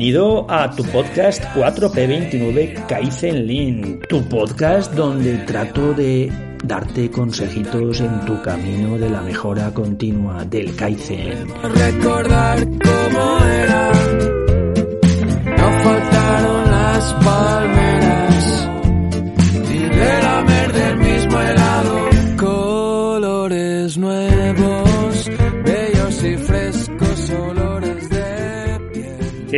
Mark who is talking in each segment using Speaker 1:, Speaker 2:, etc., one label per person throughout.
Speaker 1: Bienvenido a tu podcast 4P29 Kaizen Lean, tu podcast donde trato de darte consejitos en tu camino de la mejora continua del Kaizen.
Speaker 2: Recordar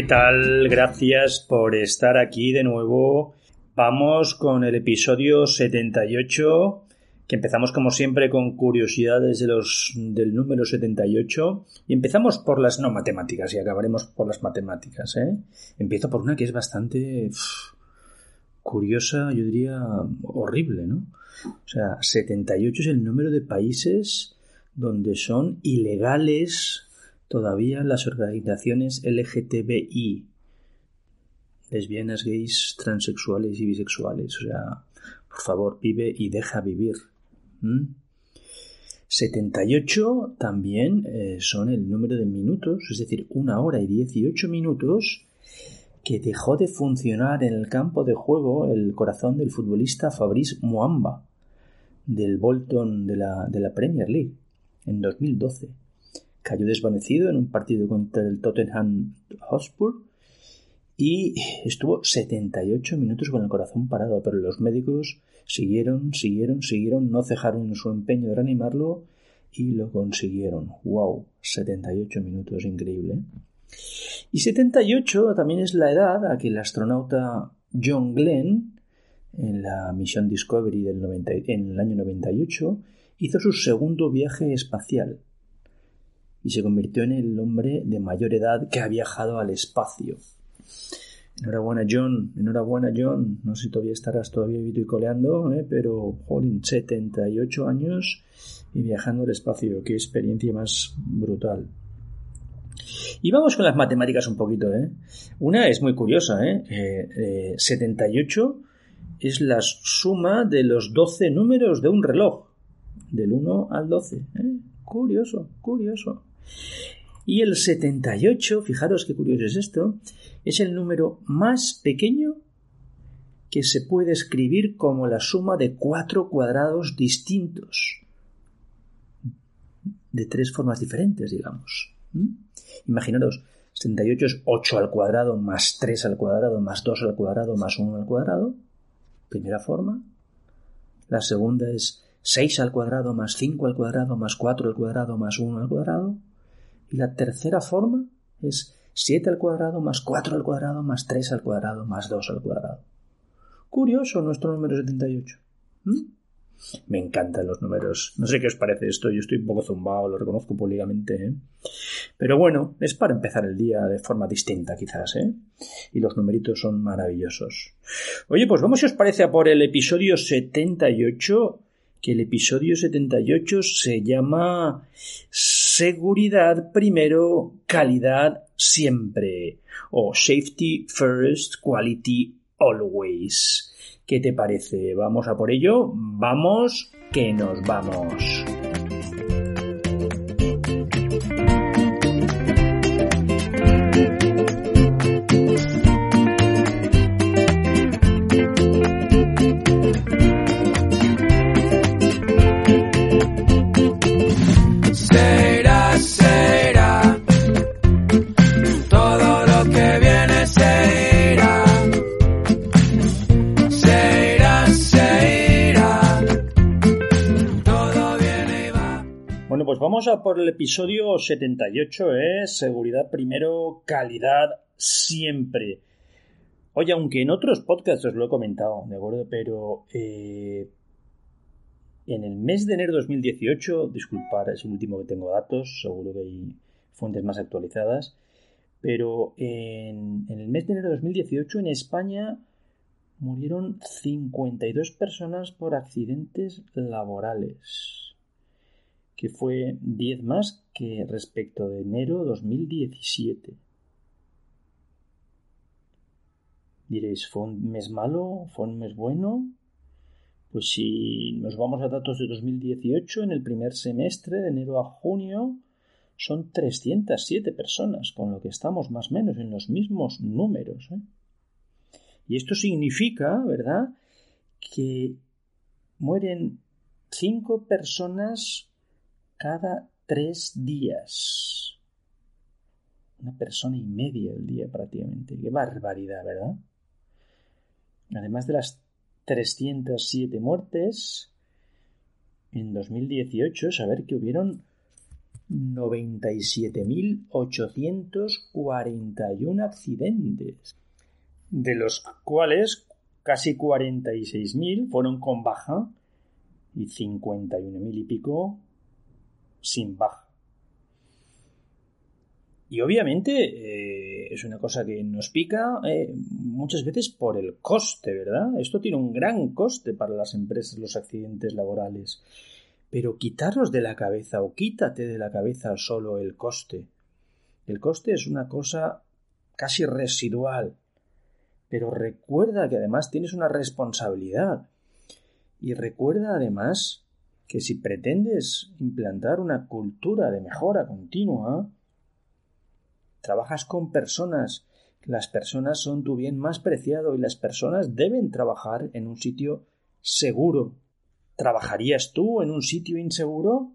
Speaker 1: ¿Qué tal? Gracias por estar aquí de nuevo. Vamos con el episodio 78 que empezamos como siempre con curiosidades de los, del número 78 y empezamos por las no matemáticas y acabaremos por las matemáticas. ¿eh? Empiezo por una que es bastante curiosa, yo diría horrible, ¿no? O sea, 78 es el número de países donde son ilegales todavía las organizaciones LGTBI, lesbianas, gays, transexuales y bisexuales. O sea, por favor, vive y deja vivir. ¿Mm? 78 también eh, son el número de minutos, es decir, una hora y 18 minutos que dejó de funcionar en el campo de juego el corazón del futbolista Fabrice Muamba del Bolton de la, de la Premier League en 2012. Cayó desvanecido en un partido contra el Tottenham Hotspur y estuvo 78 minutos con el corazón parado, pero los médicos siguieron, siguieron, siguieron, no cejaron en su empeño de reanimarlo y lo consiguieron. ¡Wow! 78 minutos, increíble. Y 78 también es la edad a que el astronauta John Glenn, en la misión Discovery del 90, en el año 98, hizo su segundo viaje espacial y se convirtió en el hombre de mayor edad que ha viajado al espacio. Enhorabuena, John. Enhorabuena, John. No sé si todavía estarás todavía vivo y coleando, ¿eh? pero, jolín, 78 años y viajando al espacio. Qué experiencia más brutal. Y vamos con las matemáticas un poquito, ¿eh? Una es muy curiosa, ¿eh? eh 78 es la suma de los 12 números de un reloj. Del 1 al 12. ¿eh? Curioso, curioso. Y el 78, fijaros qué curioso es esto, es el número más pequeño que se puede escribir como la suma de cuatro cuadrados distintos, de tres formas diferentes, digamos. ¿Mm? Imaginaros, 78 es 8 al cuadrado más 3 al cuadrado más 2 al cuadrado más 1 al cuadrado, primera forma. La segunda es 6 al cuadrado más 5 al cuadrado más 4 al cuadrado más 1 al cuadrado. Y la tercera forma es 7 al cuadrado más 4 al cuadrado más 3 al cuadrado más 2 al cuadrado. Curioso nuestro número 78. ¿Mm? Me encantan los números. No sé qué os parece esto. Yo estoy un poco zumbado, lo reconozco públicamente. ¿eh? Pero bueno, es para empezar el día de forma distinta, quizás. ¿eh? Y los numeritos son maravillosos. Oye, pues vamos, si os parece, a por el episodio 78. Que el episodio 78 se llama Seguridad primero, calidad siempre. O Safety First, Quality Always. ¿Qué te parece? ¿Vamos a por ello? Vamos, que nos vamos. Vamos a por el episodio 78, ¿eh? Seguridad primero, calidad siempre. Oye, aunque en otros podcasts os lo he comentado, ¿de acuerdo? Pero eh, en el mes de enero de 2018, disculpar, es el último que tengo datos, seguro que hay fuentes más actualizadas, pero en, en el mes de enero de 2018 en España murieron 52 personas por accidentes laborales, que fue 10 más que respecto de enero 2017. Diréis, ¿fue un mes malo? ¿Fue un mes bueno? Pues si nos vamos a datos de 2018, en el primer semestre, de enero a junio, son 307 personas, con lo que estamos más o menos en los mismos números. ¿eh? Y esto significa, ¿verdad?, que mueren cinco personas cada tres días. Una persona y media al día prácticamente. Qué barbaridad, ¿verdad? Además de las 307 muertes, en 2018, saber que hubieron 97.841 accidentes, de los cuales casi 46.000 fueron con baja y 51.000 y pico sin baja. Y obviamente eh, es una cosa que nos pica eh, muchas veces por el coste, ¿verdad? Esto tiene un gran coste para las empresas, los accidentes laborales. Pero quitarlos de la cabeza o quítate de la cabeza solo el coste. El coste es una cosa casi residual. Pero recuerda que además tienes una responsabilidad. Y recuerda además que si pretendes implantar una cultura de mejora continua, trabajas con personas, las personas son tu bien más preciado y las personas deben trabajar en un sitio seguro, ¿Trabajarías tú en un sitio inseguro?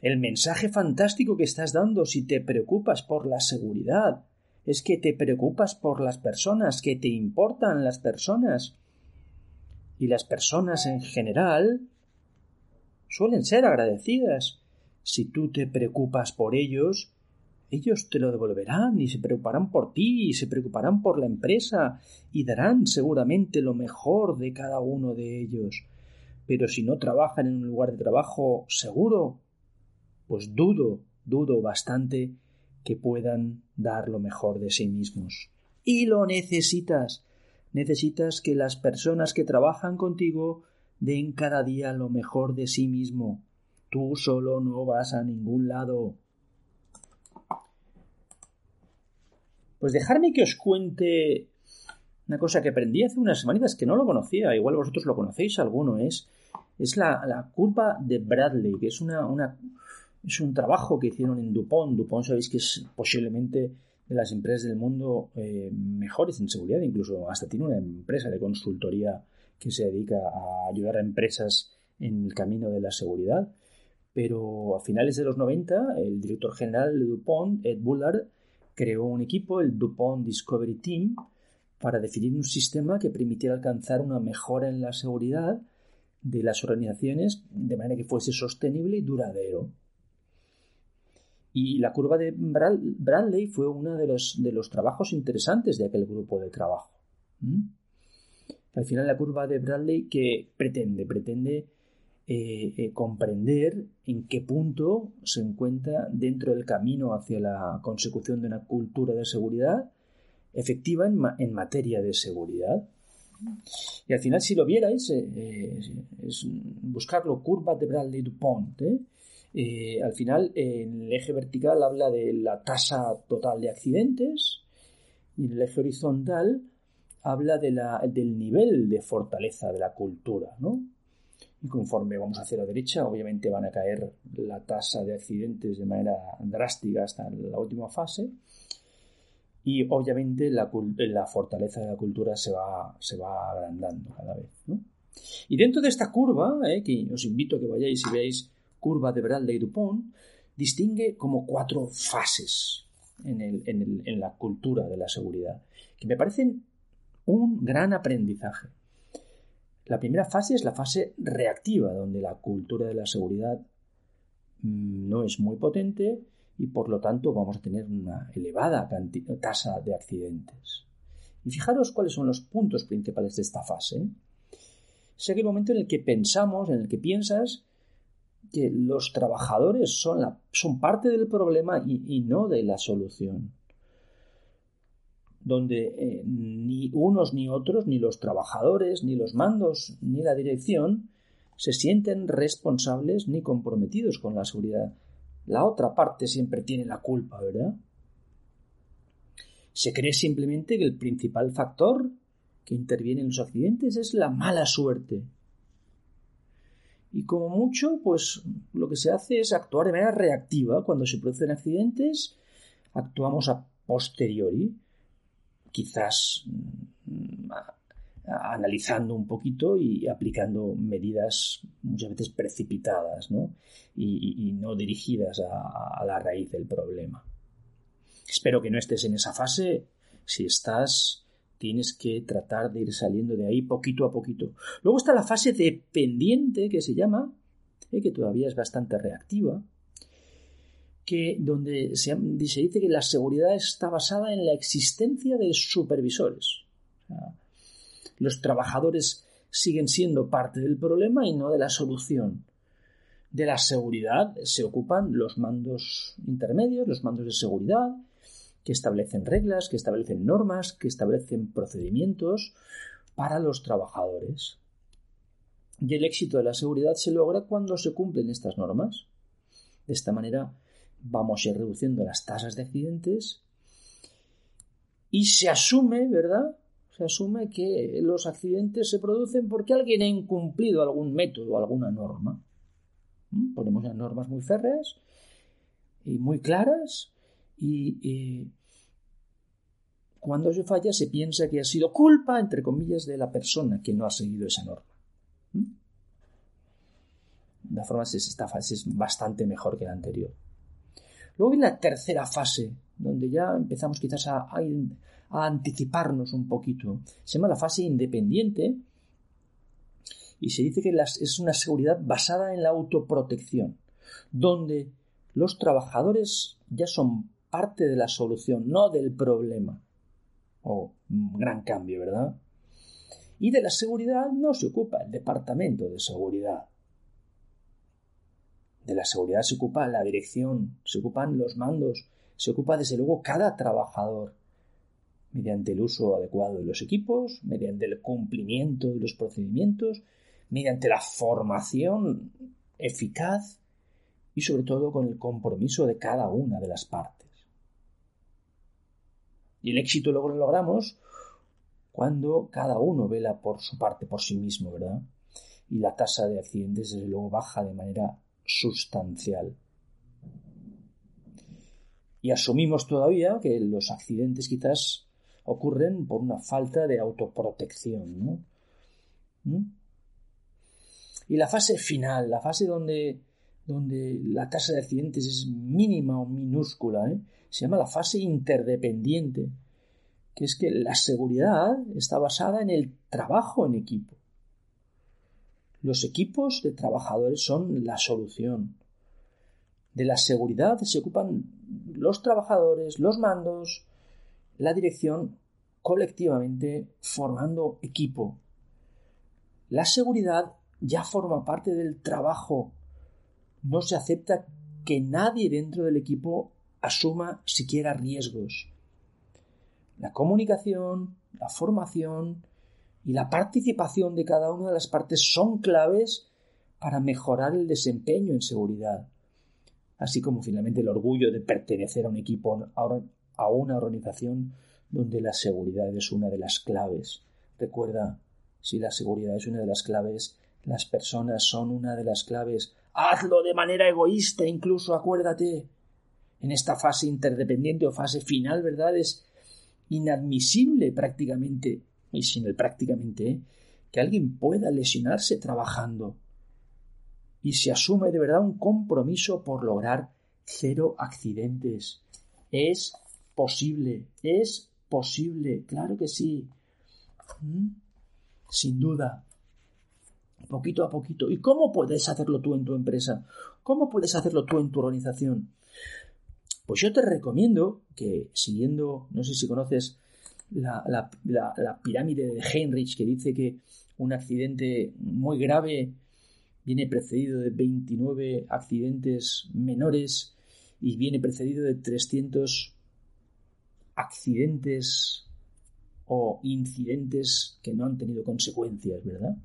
Speaker 1: El mensaje fantástico que estás dando si te preocupas por la seguridad es que te preocupas por las personas, que te importan las personas. Y las personas en general suelen ser agradecidas. Si tú te preocupas por ellos, ellos te lo devolverán y se preocuparán por ti y se preocuparán por la empresa y darán seguramente lo mejor de cada uno de ellos. Pero si no trabajan en un lugar de trabajo seguro, pues dudo, dudo bastante que puedan dar lo mejor de sí mismos. Y lo necesitas. Necesitas que las personas que trabajan contigo den cada día lo mejor de sí mismo. Tú solo no vas a ningún lado. Pues dejarme que os cuente una cosa que aprendí hace unas semanitas que no lo conocía, igual vosotros lo conocéis alguno, es, es la, curva de Bradley, que es, una, una, es un trabajo que hicieron en Dupont. Dupont sabéis que es posiblemente las empresas del mundo eh, mejores en seguridad, incluso hasta tiene una empresa de consultoría que se dedica a ayudar a empresas en el camino de la seguridad. Pero a finales de los 90, el director general de Dupont, Ed Bullard, creó un equipo, el DuPont Discovery Team, para definir un sistema que permitiera alcanzar una mejora en la seguridad de las organizaciones de manera que fuese sostenible y duradero. Y la curva de Bradley fue uno de los, de los trabajos interesantes de aquel grupo de trabajo. Al final la curva de Bradley que pretende, pretende eh, eh, comprender en qué punto se encuentra dentro del camino hacia la consecución de una cultura de seguridad efectiva en, materia de seguridad. Y al final, si lo vierais, eh, es buscarlo, curva de Bradley Dupont. Al final, en el eje vertical habla de la tasa total de accidentes y en el eje horizontal habla de la, del nivel de fortaleza de la cultura, ¿no? y conforme vamos hacia la derecha, obviamente van a caer la tasa de accidentes de manera drástica hasta la última fase y obviamente la, fortaleza de la cultura se va, se va agrandando cada vez. Y dentro de esta curva, eh, que os invito a que vayáis y veáis curva de Bradley Dupont, distingue como cuatro fases en, la cultura de la seguridad, que me parecen un gran aprendizaje. La primera fase es la fase reactiva, donde la cultura de la seguridad mm, no es muy potente y por lo tanto vamos a tener una elevada tasa de accidentes. Y fijaros cuáles son los puntos principales de esta fase. Es aquel momento en el que pensamos, en el que piensas que los trabajadores son, son parte del problema y no de la solución donde eh, ni unos ni otros, ni los trabajadores, ni los mandos, ni la dirección, se sienten responsables ni comprometidos con la seguridad. La otra parte siempre tiene la culpa, ¿verdad? Se cree simplemente que el principal factor que interviene en los accidentes es la mala suerte. Y como mucho, pues lo que se hace es actuar de manera reactiva. Cuando se producen accidentes, actuamos a posteriori, quizás mm, analizando un poquito y aplicando medidas muchas veces precipitadas ¿no? Y, no dirigidas a la raíz del problema. Espero que no estés en esa fase. Si estás, tienes que tratar de ir saliendo de ahí poquito a poquito. Luego está la fase dependiente que se llama, eh, que todavía es bastante reactiva, que donde se, dice que la seguridad está basada en la existencia de supervisores. Los trabajadores siguen siendo parte del problema y no de la solución. De la seguridad se ocupan los mandos intermedios, los mandos de seguridad, que establecen reglas, que establecen normas, que establecen procedimientos para los trabajadores. Y el éxito de la seguridad se logra cuando se cumplen estas normas. De esta manera vamos a ir reduciendo las tasas de accidentes y se asume, ¿verdad? Se asume que los accidentes se producen porque alguien ha incumplido algún método, alguna norma. ¿Mm? Ponemos las normas muy férreas y muy claras y, cuando se falla se piensa que ha sido culpa, entre comillas, de la persona que no ha seguido esa norma. ¿Mm? De forma esta fase es bastante mejor que la anterior. Luego viene la tercera fase, donde ya empezamos quizás a, anticiparnos un poquito. Se llama la fase independiente y se dice que es una seguridad basada en la autoprotección, donde los trabajadores ya son parte de la solución, no del problema. Oh, un gran cambio, ¿verdad? Y de la seguridad no se ocupa el departamento de seguridad. De la seguridad se ocupa la dirección, se ocupan los mandos, se ocupa desde luego cada trabajador, mediante el uso adecuado de los equipos, mediante el cumplimiento de los procedimientos, mediante la formación eficaz y sobre todo con el compromiso de cada una de las partes. Y el éxito luego lo logramos cuando cada uno vela por su parte, por sí mismo, ¿verdad? Y la tasa de accidentes desde luego baja de manera sustancial. Y asumimos todavía que los accidentes quizás ocurren por una falta de autoprotección, ¿no? ¿Mm? Y la fase final, la fase donde, donde la tasa de accidentes es mínima o minúscula, ¿eh? se llama la fase interdependiente, que es que la seguridad está basada en el trabajo en equipo. Los equipos de trabajadores son la solución. De la seguridad se ocupan los trabajadores, los mandos, la dirección colectivamente formando equipo. La seguridad ya forma parte del trabajo. No se acepta que nadie dentro del equipo asuma siquiera riesgos. La comunicación, la formación y la participación de cada una de las partes son claves para mejorar el desempeño en seguridad, así como finalmente el orgullo de pertenecer a un equipo, a una organización donde la seguridad es una de las claves. Recuerda, si la seguridad es una de las claves, las personas son una de las claves. Hazlo de manera egoísta, incluso acuérdate en esta fase interdependiente o fase final, ¿verdad? Es inadmisible prácticamente, y sin el prácticamente, ¿eh? que alguien pueda lesionarse trabajando. Y se asume de verdad un compromiso por lograr cero accidentes. Es posible, es posible, claro que sí. ¿Mm? Sin duda. Poquito a poquito. ¿Y cómo puedes hacerlo tú en tu empresa? ¿Cómo puedes hacerlo tú en tu organización? Pues yo te recomiendo que, siguiendo, no sé si conoces la, la, pirámide de Heinrich, que dice que un accidente muy grave viene precedido de 29 accidentes menores y viene precedido de 300 accidentes o incidentes que no han tenido consecuencias, ¿verdad?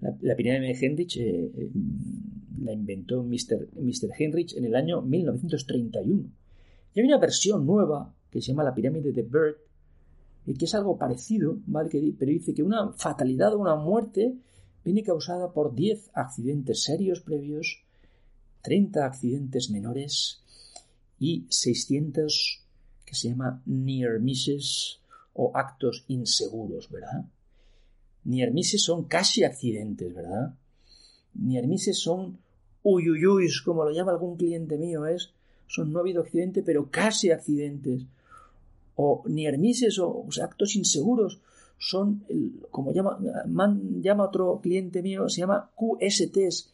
Speaker 1: La, pirámide de Heinrich eh, eh, la inventó Mr. Mr. Heinrich en el año 1931. Y hay una versión nueva que se llama la pirámide de Bird, y que es algo parecido, ¿vale? Que, pero dice que una fatalidad o una muerte viene causada por 10 accidentes serios previos, 30 accidentes menores y 600 que se llama near misses o actos inseguros, ¿verdad? Near misses son casi accidentes, ¿verdad? Near misses son uyuyuis, como lo llama algún cliente mío, es son no ha habido accidente, pero casi accidentes. O near misses o, o actos inseguros son, como llama, llama otro cliente mío, se llama QSTs.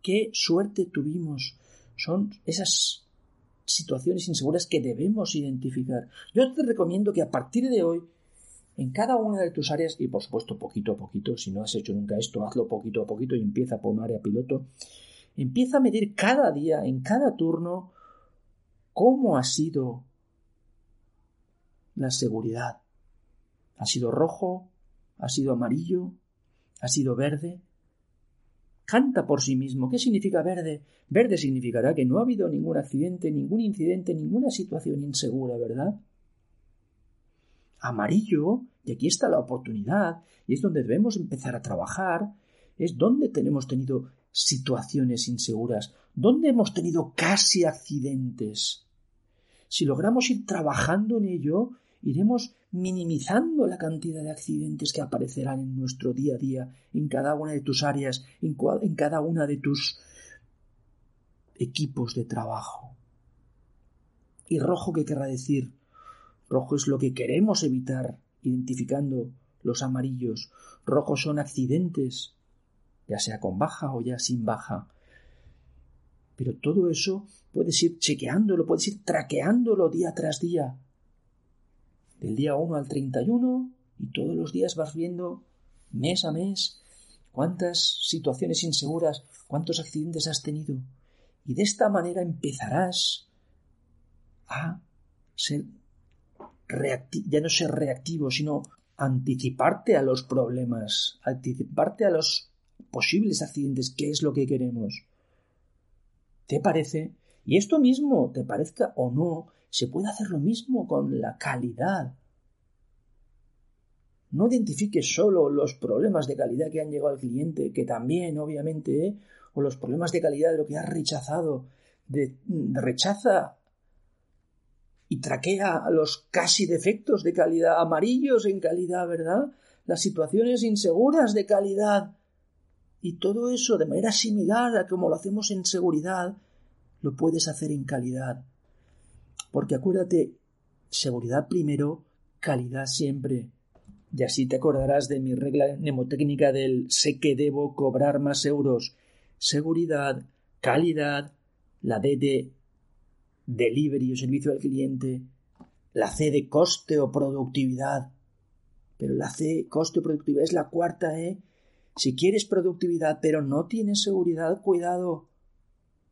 Speaker 1: Qué suerte tuvimos. Son esas situaciones inseguras que debemos identificar. Yo te recomiendo que a partir de hoy, en cada una de tus áreas, y por supuesto poquito a poquito, si no has hecho nunca esto, hazlo poquito a poquito y empieza por un área piloto, empieza a medir cada día, en cada turno, cómo ha sido la seguridad. ¿Ha sido rojo? ¿Ha sido amarillo? ¿Ha sido verde? Canta por sí mismo. ¿Qué significa verde? Verde significará que no ha habido ningún accidente, ningún incidente, ninguna situación insegura, ¿verdad? Amarillo, y aquí está la oportunidad, y es donde debemos empezar a trabajar, es donde tenemos tenido situaciones inseguras, donde hemos tenido casi accidentes. Si logramos ir trabajando en ello, iremos minimizando la cantidad de accidentes que aparecerán en nuestro día a día, en cada una de tus áreas, en, cada una de tus equipos de trabajo. ¿Y rojo qué querrá decir? Rojo es lo que queremos evitar, identificando los amarillos. Rojos son accidentes, ya sea con baja o ya sin baja. Pero todo eso puedes ir chequeándolo, puedes ir traqueándolo día tras día del día 1 al 31 y todos los días vas viendo mes a mes cuántas situaciones inseguras, cuántos accidentes has tenido. Y de esta manera empezarás a ser ya no ser reactivo, sino anticiparte a los problemas, anticiparte a los posibles accidentes, que es lo que queremos. ¿Te parece? Y esto mismo, te parezca o no, se puede hacer lo mismo con la calidad. No identifiques solo los problemas de calidad que han llegado al cliente, que también, obviamente, ¿eh? o los problemas de calidad de lo que has rechazado. De, de rechaza y traquea los casi defectos de calidad, amarillos en calidad, ¿verdad? Las situaciones inseguras de calidad. Y todo eso de manera similar a como lo hacemos en seguridad, lo puedes hacer en calidad. Porque acuérdate, seguridad primero, calidad siempre. Y así te acordarás de mi regla mnemotécnica del sé que debo cobrar más euros. Seguridad, calidad, la D de delivery o servicio al cliente, la C de coste o productividad. Pero la C, coste o productividad, es la cuarta E. Si quieres productividad pero no tienes seguridad, cuidado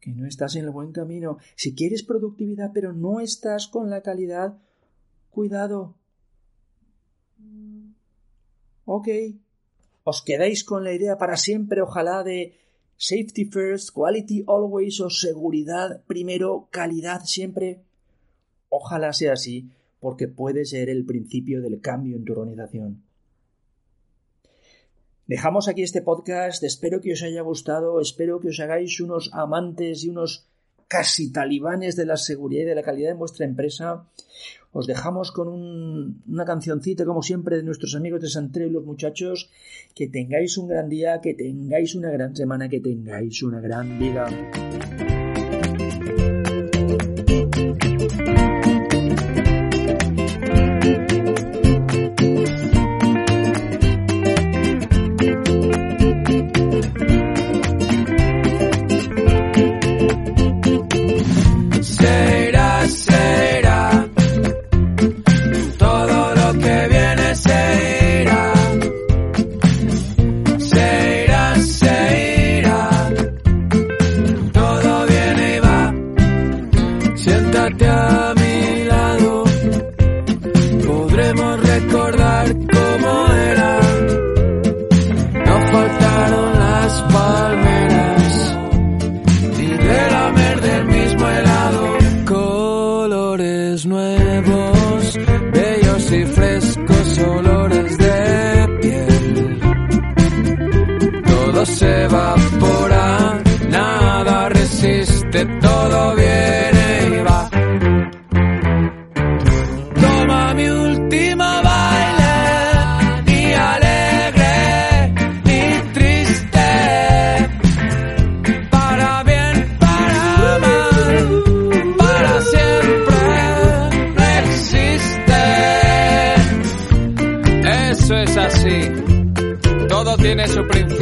Speaker 1: que no estás en el buen camino. Si quieres productividad pero no estás con la calidad, cuidado. Ok. Os quedáis con la idea para siempre, ojalá, de safety first, quality always o seguridad primero, calidad siempre. Ojalá sea así, porque puede ser el principio del cambio en tu organización. Dejamos aquí este podcast, espero que os haya gustado, espero que os hagáis unos amantes y unos casi talibanes de la seguridad y de la calidad de vuestra empresa. Os dejamos con un, una cancioncita, como siempre, de nuestros amigos de Santreo y los muchachos. Que tengáis un gran día, que tengáis una gran semana, que tengáis una gran vida.
Speaker 2: se
Speaker 3: va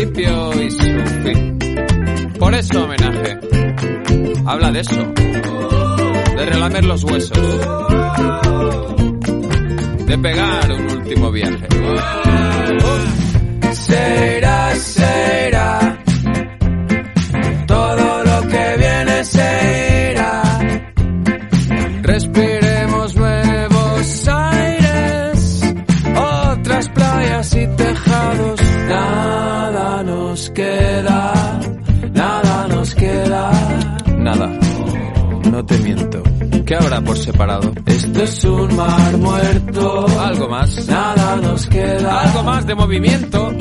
Speaker 3: y su fin. Por eso homenaje. Habla de eso. De relamer los huesos. De pegar un último viaje. ¿Qué habrá por separado?
Speaker 2: Esto es un mar muerto.
Speaker 3: Algo más.
Speaker 2: Nada nos queda.
Speaker 3: Algo más de movimiento.